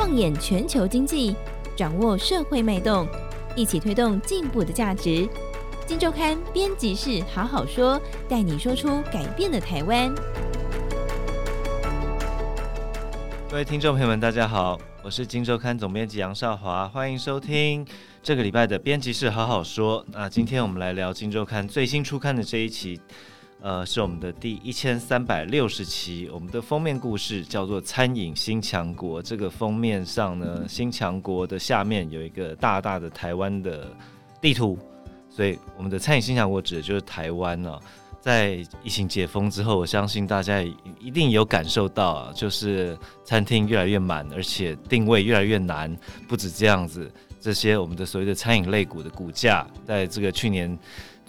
放眼全球经济，掌握社会脉动，一起推动进步的价值。金周刊编辑室好好说，带你说出改变的台湾。各位听众朋友们，大家好，我是金周刊总编辑杨少华，欢迎收听这个礼拜的编辑室好好说。那今天我们来聊金周刊最新出刊的这一期。呃，是我们的第一千三百六十期，我们的封面故事叫做“餐饮新强国”。这个封面上呢，新强国的下面有一个大大的台湾的地图，所以我们的“餐饮新强国”指的就是台湾呢、在疫情解封之后，我相信大家一定有感受到啊，就是餐厅越来越满，而且定位越来越难。不止这样子，这些我们的所谓的餐饮类股的股价，在这个去年。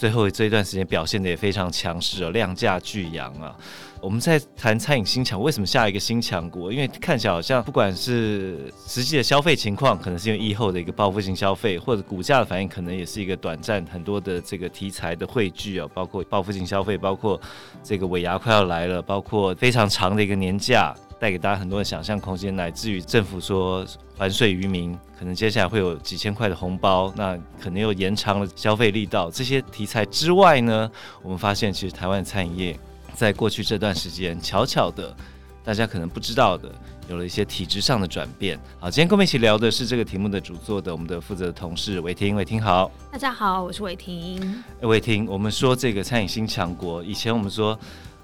最后这一段时间表现得也非常强势哦，量价俱扬啊。我们在谈餐饮新强，为什么下一个新强国？因为看起来好像不管是实际的消费情况，可能是因为疫后的一个报复性消费，或者股价的反应，可能也是一个短暂很多的这个题材的汇聚啊，包括报复性消费，包括这个尾牙快要来了，包括非常长的一个年假。带给大家很多的想象空间，乃至于政府说还税于民，可能接下来会有几千块的红包，那可能又延长了消费力道。这些题材之外呢，我们发现其实台湾餐饮业在过去这段时间，悄悄的，大家可能不知道的，有了一些体制上的转变。好，今天跟我们一起聊的是这个题目的主作的我们的负责的同事伟霆，伟霆好。大家好，我是伟霆。伟霆，我们说这个餐饮新强国，以前我们说。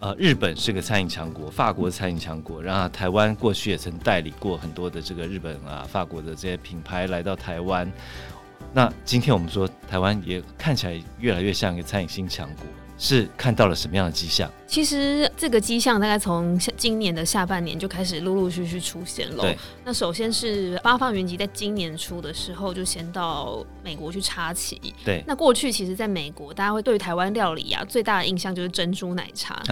呃，日本是个餐饮强国，法国餐饮强国，然后台湾过去也曾代理过很多的这个日本啊、法国的这些品牌来到台湾。那今天我们说，台湾也看起来越来越像一个餐饮新强国。是看到了什么样的迹象？其实这个迹象大概从今年的下半年就开始陆陆续续出现了。对，那首先是八方云集在今年初的时候就先到美国去插旗。对，那过去其实在美国，大家会对台湾料理啊最大的印象就是珍珠奶茶。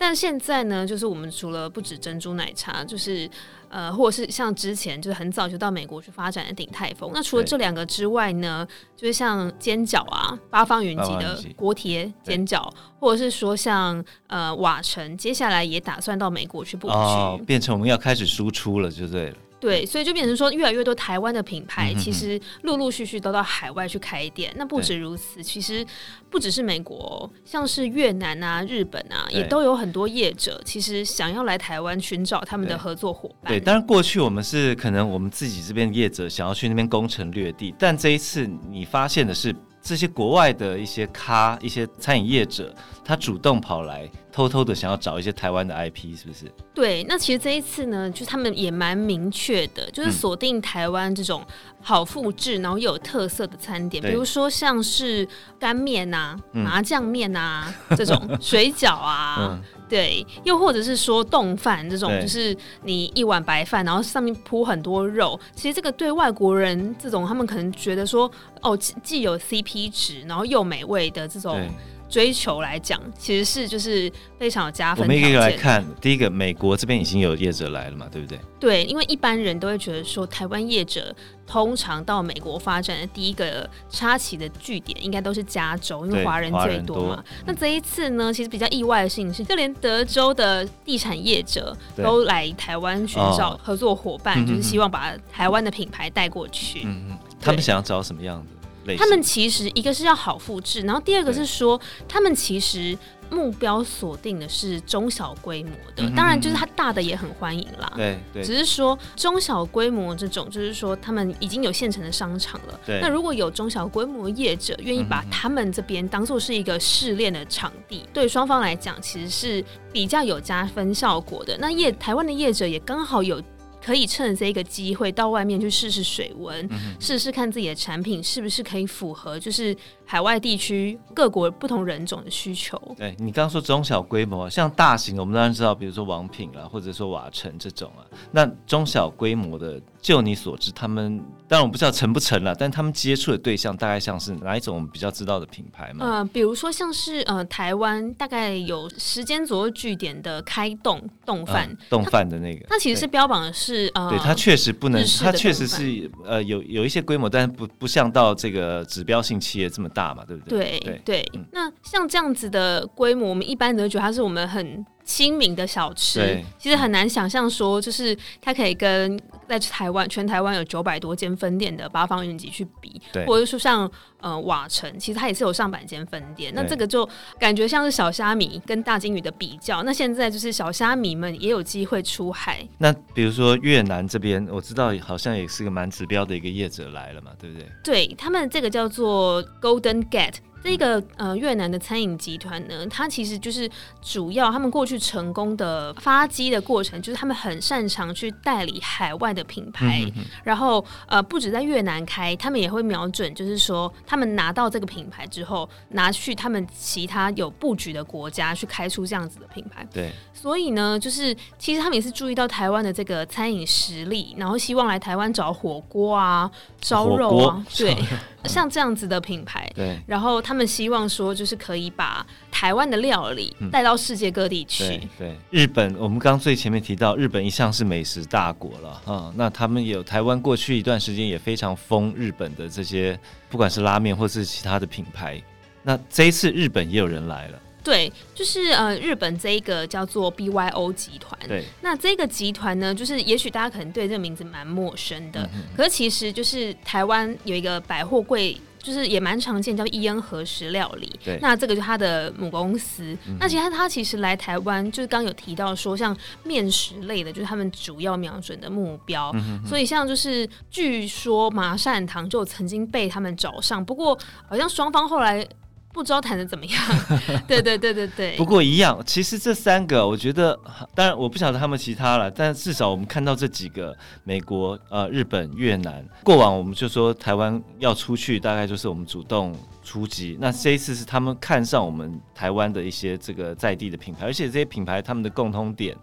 对。但现在呢，就是我们除了不止珍珠奶茶，就是呃，或者是像之前就是很早就到美国去发展的鼎泰丰。那除了这两个之外呢，就是像煎饺啊，八方云集的锅贴煎饺，或者是说像呃瓦城，接下来也打算到美国去布局，哦，变成我们要开始输出了，就对了。对，所以就变成说，越来越多台湾的品牌，其实陆陆续续都到海外去开店。那不止如此，其实不只是美国，像是越南啊、日本啊，也都有很多业者，其实想要来台湾寻找他们的合作伙伴。对，当然过去我们是可能我们自己这边业者想要去那边攻城略地，但这一次你发现的是。这些国外的一些咖、一些餐饮业者，他主动跑来，偷偷的想要找一些台湾的 IP，是不是？对，那其实这一次呢，就他们也蛮明确的，就是锁定台湾这种好复制，然后又有特色的餐点，比如说像是干面啊、麻酱面啊、嗯、这种水饺啊。嗯对，又或者是说冻饭这种，就是你一碗白饭，然后上面铺很多肉。其实这个对外国人这种，他们可能觉得说，哦，既有 CP 值，然后又美味的这种。追求来讲，其实是就是非常有加分。我们一个来看，第一个，美国这边已经有业者来了嘛，对不对？对，因为一般人都会觉得说，台湾业者通常到美国发展的第一个插旗的据点，应该都是加州，因为华人最多嘛。多那这一次呢，其实比较意外的事情是，就连德州的地产业者都来台湾寻找合作伙伴，对就是希望把台湾的品牌带过去。嗯嗯，他们想要找什么样的？他们其实一个是要好复制，然后第二个是说，他们其实目标锁定的是中小规模的，嗯、当然就是它大的也很欢迎啦。对对，只是说中小规模这种，就是说他们已经有现成的商场了。对，那如果有中小规模业者愿意把他们这边当做是一个试炼的场地，嗯、对双方来讲其实是比较有加分效果的。那业台湾的业者也刚好有。可以趁着这个机会到外面去试试水温，试试、看自己的产品是不是可以符合，就是海外地区各国不同人种的需求。对，你刚刚说中小规模，像大型，我们当然知道，比如说王品啦，或者说瓦城这种啊。那中小规模的，就你所知，他们当然我不知道成不成了，但他们接触的对象大概像是哪一种我们比较知道的品牌吗？呃，比如说像是呃台湾大概有时间左右据点的开动动饭，动饭的那个，它其实是标榜的是。是呃，对，它确实不能，它确实是呃有有一些规模，但是不不像到这个指标性企业这么大嘛，对不对？对对那像这样子的规模，我们一般都觉得它是我们很亲民的小吃，其实很难想象说，就是它可以跟在台湾全台湾有九百多间分店的八方云集去比，对，或者说像呃瓦城，其实它也是有上百间分店。那这个就感觉像是小虾米跟大金鱼的比较。那现在就是小虾米们也有机会出海。那比如说越南这边，我知道好像也是个蛮指标的一个业者来了嘛，对不对？对，他们这个叫做 Golden Gate。这个呃越南的餐饮集团呢，它其实就是主要他们过去成功的发迹的过程，就是他们很擅长去代理海外的品牌，嗯、哼哼然后呃不止在越南开，他们也会瞄准，就是说他们拿到这个品牌之后，拿去他们其他有布局的国家去开出这样子的品牌。对，所以呢，就是其实他们也是注意到台湾的这个餐饮实力，然后希望来台湾找火锅啊、烧肉啊，对。像这样子的品牌，对，然后他们希望说，就是可以把台湾的料理带到世界各地去。对，对，日本，我们刚刚最前面提到，日本一向是美食大国了啊、嗯。那他们有台湾过去一段时间也非常疯日本的这些，不管是拉面或是其他的品牌。那这一次日本也有人来了。对，就是呃，日本这一个叫做 BYO 集团。对，那这个集团呢，就是也许大家可能对这个名字蛮陌生的，嗯、可是其实就是台湾有一个百货柜，就是也蛮常见，叫伊恩和食料理。对，那这个就是他的母公司。嗯、那其实他其实来台湾，就是刚有提到说，像面食类的，就是他们主要瞄准的目标。嗯、哼所以像就是据说麻善堂就曾经被他们找上，不过好像双方后来。不知道谈的怎么样？对对对对对。不过一样，其实这三个，我觉得，当然我不晓得他们其他了，但至少我们看到这几个，美国、呃、日本、越南，过往我们就说台湾要出去，大概就是我们主动出击。那这一次是他们看上我们台湾的一些这个在地的品牌，而且这些品牌他们的共通点，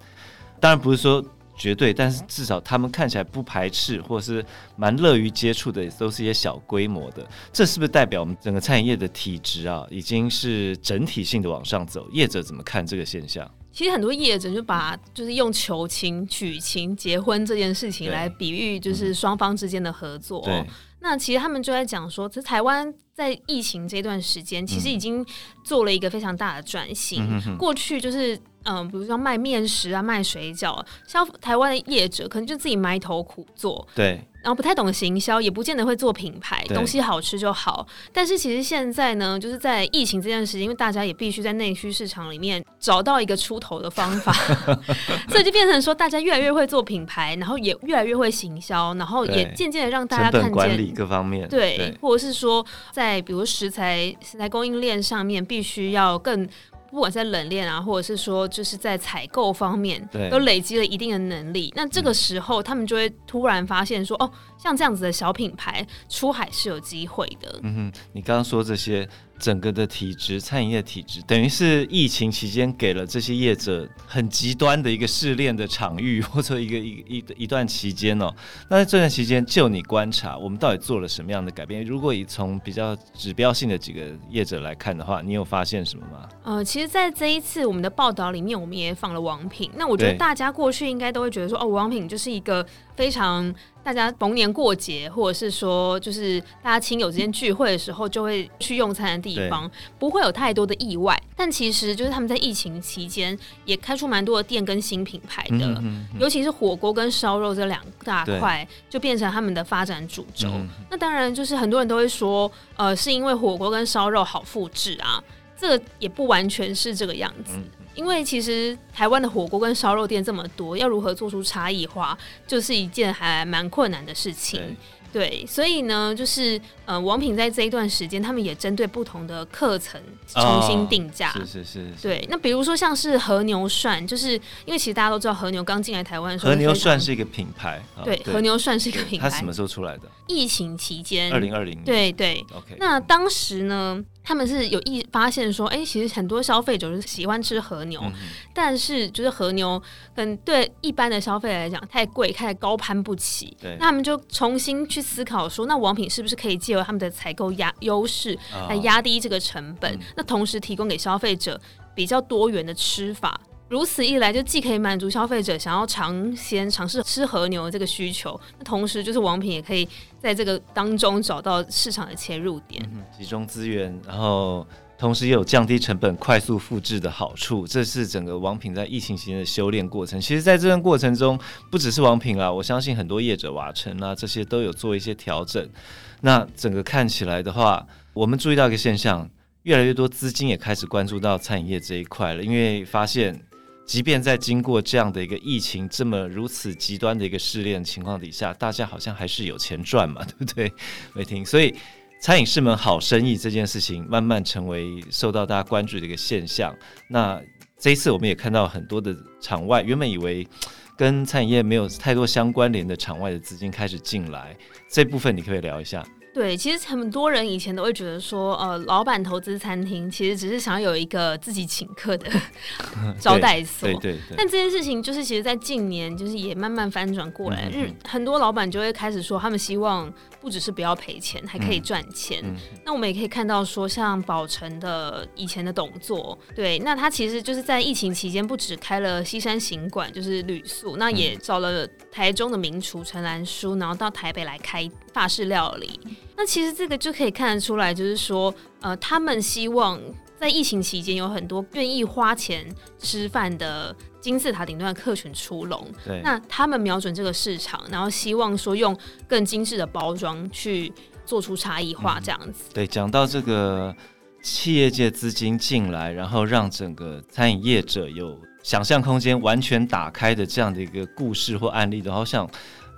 当然不是说。绝对，但是至少他们看起来不排斥，或是蛮乐于接触的，都是一些小规模的。这是不是代表我们整个餐饮业的体质啊，已经是整体性的往上走？业者怎么看这个现象？其实很多业者就把就是用求亲、娶亲、结婚这件事情来比喻，就是双方之间的合作。对，那其实他们就在讲说，其实台湾在疫情这段时间，其实已经做了一个非常大的转型。过去就是。嗯，比如说卖面食啊，卖水饺，像台湾的业者可能就自己埋头苦做，对，然后不太懂行销，也不见得会做品牌，东西好吃就好。但是其实现在呢，就是在疫情这段时间，因为大家也必须在内需市场里面找到一个出头的方法，所以就变成说，大家越来越会做品牌，然后也越来越会行销，然后也渐渐的让大家看见管理各方面，对，对或者是说在比如食材食材供应链上面，必须要更。不管在冷链啊，或者是说就是在采购方面，对都累积了一定的能力。那这个时候，他们就会突然发现说，哦，像这样子的小品牌出海是有机会的。嗯哼，你刚刚说这些。整个的体质，餐饮业体质，等于是疫情期间给了这些业者很极端的一个试炼的场域，或者一个一一一段期间哦。那在这段期间，就你观察，我们到底做了什么样的改变？如果以从比较指标性的几个业者来看的话，你有发现什么吗？呃，其实，在这一次我们的报道里面，我们也放了王品。那我觉得大家过去应该都会觉得说，哦，王品就是一个非常。大家逢年过节，或者是说，就是大家亲友之间聚会的时候，就会去用餐的地方，不会有太多的意外。但其实，就是他们在疫情期间也开出蛮多的店跟新品牌的，尤其是火锅跟烧肉这两大块，就变成他们的发展主轴。嗯、那当然，就是很多人都会说，呃，是因为火锅跟烧肉好复制啊，这个也不完全是这个样子。嗯因为其实台湾的火锅跟烧肉店这么多，要如何做出差异化，就是一件还蛮困难的事情。对，所以呢，就是呃，王品在这一段时间，他们也针对不同的课程重新定价。哦、是是是。对，那比如说像是和牛涮，就是因为其实大家都知道和牛刚进来台湾的时候，和牛涮是一个品牌。对，对和牛涮是一个品牌。它什么时候出来的？疫情期间，二零二零年。对对。OK。那当时呢，他们是有意发现说，哎，其实很多消费者是喜欢吃和牛，嗯、但是就是和牛跟对一般的消费来讲太贵，太高攀不起。对。那他们就重新去思考说，那王品是不是可以借由他们的采购压优势来压低这个成本？那同时提供给消费者比较多元的吃法。如此一来，就既可以满足消费者想要尝鲜尝试吃和牛的这个需求，那同时就是王品也可以在这个当中找到市场的切入点，嗯、集中资源，然后同时也有降低成本、快速复制的好处。这是整个王品在疫情期间的修炼过程。其实，在这段过程中，不只是王品啊，我相信很多业者、瓦城啊这些都有做一些调整。那整个看起来的话，我们注意到一个现象，越来越多资金也开始关注到餐饮业这一块了，因为发现。即便在经过这样的一个疫情这么如此极端的一个试炼情况底下，大家好像还是有钱赚嘛，对不对？没听，所以餐饮是门好生意这件事情慢慢成为受到大家关注的一个现象。那这一次我们也看到很多的场外，原本以为跟餐饮业没有太多相关联的场外的资金开始进来，这部分你可不可以聊一下？对，其实很多人以前都会觉得说，呃，老板投资餐厅，其实只是想要有一个自己请客的 招待所。对对，对，对。但这件事情，就是其实，在近年，就是也慢慢翻转过来。日、嗯、很多老板就会开始说，他们希望不只是不要赔钱，还可以赚钱、嗯。那我们也可以看到说，像宝成的以前的董座，对，那他其实就是在疫情期间，不止开了西山行馆，就是旅宿，那也找了台中的名厨陈兰书，然后到台北来开法式料理。那其实这个就可以看得出来，就是说，呃，他们希望在疫情期间有很多愿意花钱吃饭的金字塔顶端的客群出笼。对。那他们瞄准这个市场，然后希望说用更精致的包装去做出差异化，这样子。嗯、对，讲到这个企业界资金进来，然后让整个餐饮业者有想象空间完全打开的这样的一个故事或案例的，好像。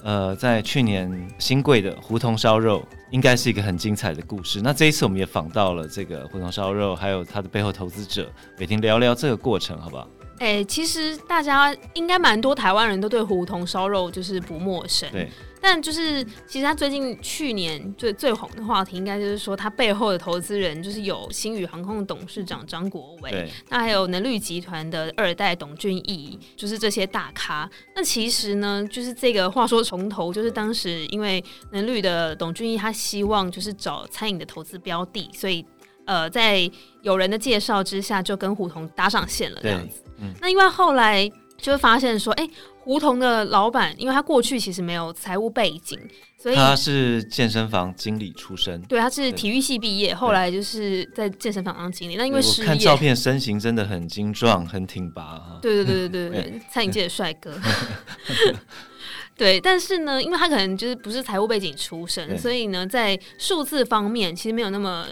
呃，在去年新贵的胡同烧肉，应该是一个很精彩的故事。那这一次我们也访到了这个胡同烧肉，还有它的背后投资者，每天聊聊这个过程，好不好？哎、欸，其实大家应该蛮多台湾人都对胡同烧肉就是不陌生。对。但就是，其实他最近去年最最红的话题，应该就是说他背后的投资人就是有星宇航空的董事长张国伟，那还有能绿集团的二代董俊义，就是这些大咖。那其实呢，就是这个话说从头，就是当时因为能绿的董俊义他希望就是找餐饮的投资标的，所以呃，在有人的介绍之下，就跟胡同搭上线了这样子。嗯，那因为后来就会发现说，哎、欸。胡同的老板，因为他过去其实没有财务背景，所以他是健身房经理出身。对，他是体育系毕业，后来就是在健身房当经理。那因为失业，看照片身形真的很精壮，很挺拔哈。对对对对对对，餐饮界的帅哥。对，但是呢，因为他可能就是不是财务背景出身，所以呢，在数字方面其实没有那么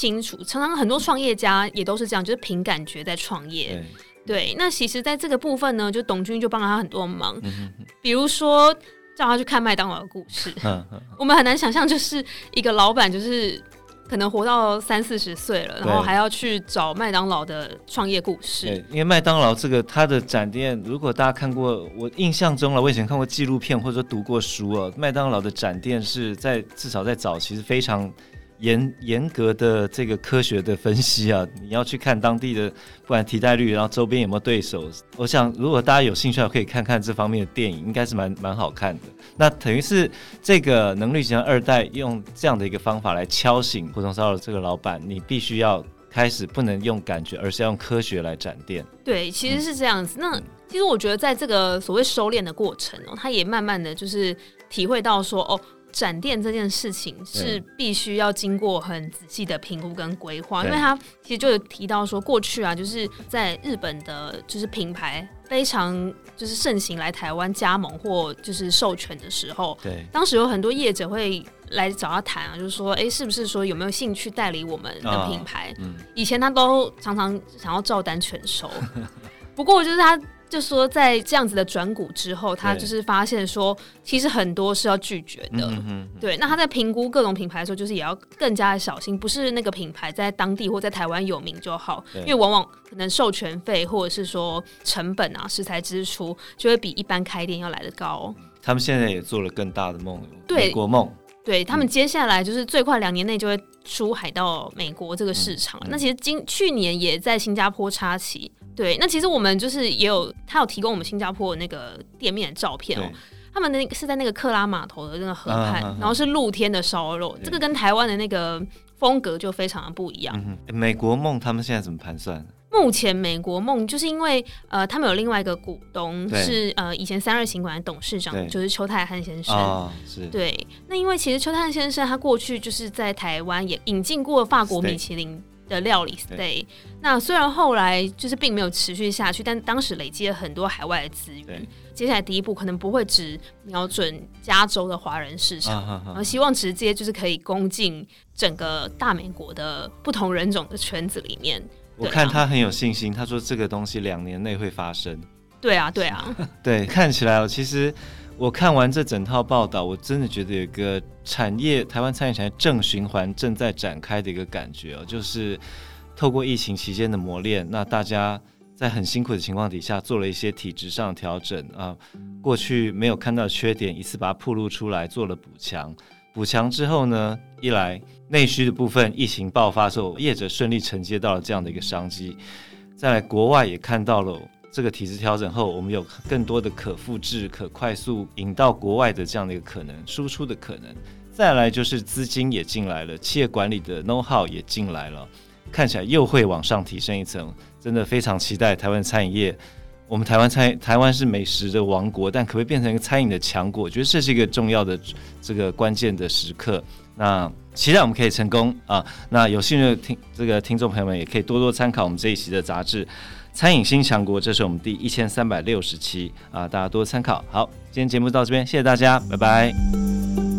清楚。常常很多创业家也都是这样，就是凭感觉在创业。对，那其实，在这个部分呢，就董军就帮了他很多忙，嗯、比如说叫他去看麦当劳的故事。嗯嗯、我们很难想象，就是一个老板，就是可能活到三四十岁了，然后还要去找麦当劳的创业故事。对，因为麦当劳这个它的展店，如果大家看过，我印象中了，我以前看过纪录片或者说读过书哦，麦当劳的展店是在至少在早期是非常。严严格的这个科学的分析啊，你要去看当地的不管替代率，然后周边有没有对手。我想，如果大家有兴趣，可以看看这方面的电影，应该是蛮蛮好看的。那等于是这个能力型二代用这样的一个方法来敲醒胡同烧的这个老板，你必须要开始不能用感觉，而是要用科学来展店。对，其实是这样子。嗯、那其实我觉得，在这个所谓收敛的过程哦，他也慢慢的就是体会到说哦。展店这件事情是必须要经过很仔细的评估跟规划，因为他其实就有提到说，过去啊，就是在日本的，就是品牌非常就是盛行来台湾加盟或就是授权的时候，对，当时有很多业者会来找他谈啊，就是说，哎、欸，是不是说有没有兴趣代理我们的品牌？哦嗯、以前他都常常想要照单全收，不过就是他。就说在这样子的转股之后，他就是发现说，其实很多是要拒绝的。嗯、哼哼对，那他在评估各种品牌的时候，就是也要更加的小心，不是那个品牌在当地或在台湾有名就好，因为往往可能授权费或者是说成本啊、食材支出，就会比一般开店要来得高。他们现在也做了更大的梦，美国梦。对，他们接下来就是最快两年内就会出海到美国这个市场。嗯、那其实今去年也在新加坡插旗。对，那其实我们就是也有，他有提供我们新加坡的那个店面的照片哦。他们那个是在那个克拉码头的那个河畔，啊、然后是露天的烧肉，这个跟台湾的那个风格就非常的不一样。嗯、美国梦他们现在怎么盘算？目前美国梦就是因为呃，他们有另外一个股东是呃以前三二行馆的董事长，就是邱泰汉先生。哦，是。对，那因为其实邱泰汉先生他过去就是在台湾也引进过法国米其林。的料理 stay。那虽然后来就是并没有持续下去，但当时累积了很多海外的资源。接下来第一步可能不会只瞄准加州的华人市场，啊、然后希望直接就是可以攻进整个大美国的不同人种的圈子里面。我看他很有信心，他说这个东西两年内会发生。对啊，对啊，对，看起来哦，其实我看完这整套报道，我真的觉得有个产业，台湾餐饮产业正循环正在展开的一个感觉哦，就是透过疫情期间的磨练，那大家在很辛苦的情况底下做了一些体质上的调整啊，过去没有看到缺点，一次把它暴露出来，做了补强。补强之后呢，一来内需的部分，疫情爆发之后，业者顺利承接到了这样的一个商机，再来国外也看到了。这个体制调整后，我们有更多的可复制、可快速引到国外的这样的一个可能，输出的可能。再来就是资金也进来了，企业管理的 know how 也进来了，看起来又会往上提升一层。真的非常期待台湾餐饮业。我们台湾餐台湾是美食的王国，但可不可以变成一个餐饮的强国？我觉得这是一个重要的这个关键的时刻。那期待我们可以成功啊！那有兴趣的听这个听众朋友们，也可以多多参考我们这一期的杂志。餐饮新强国，这是我们第一千三百六十期啊，大家多参考。好，今天节目到这边，谢谢大家，拜拜。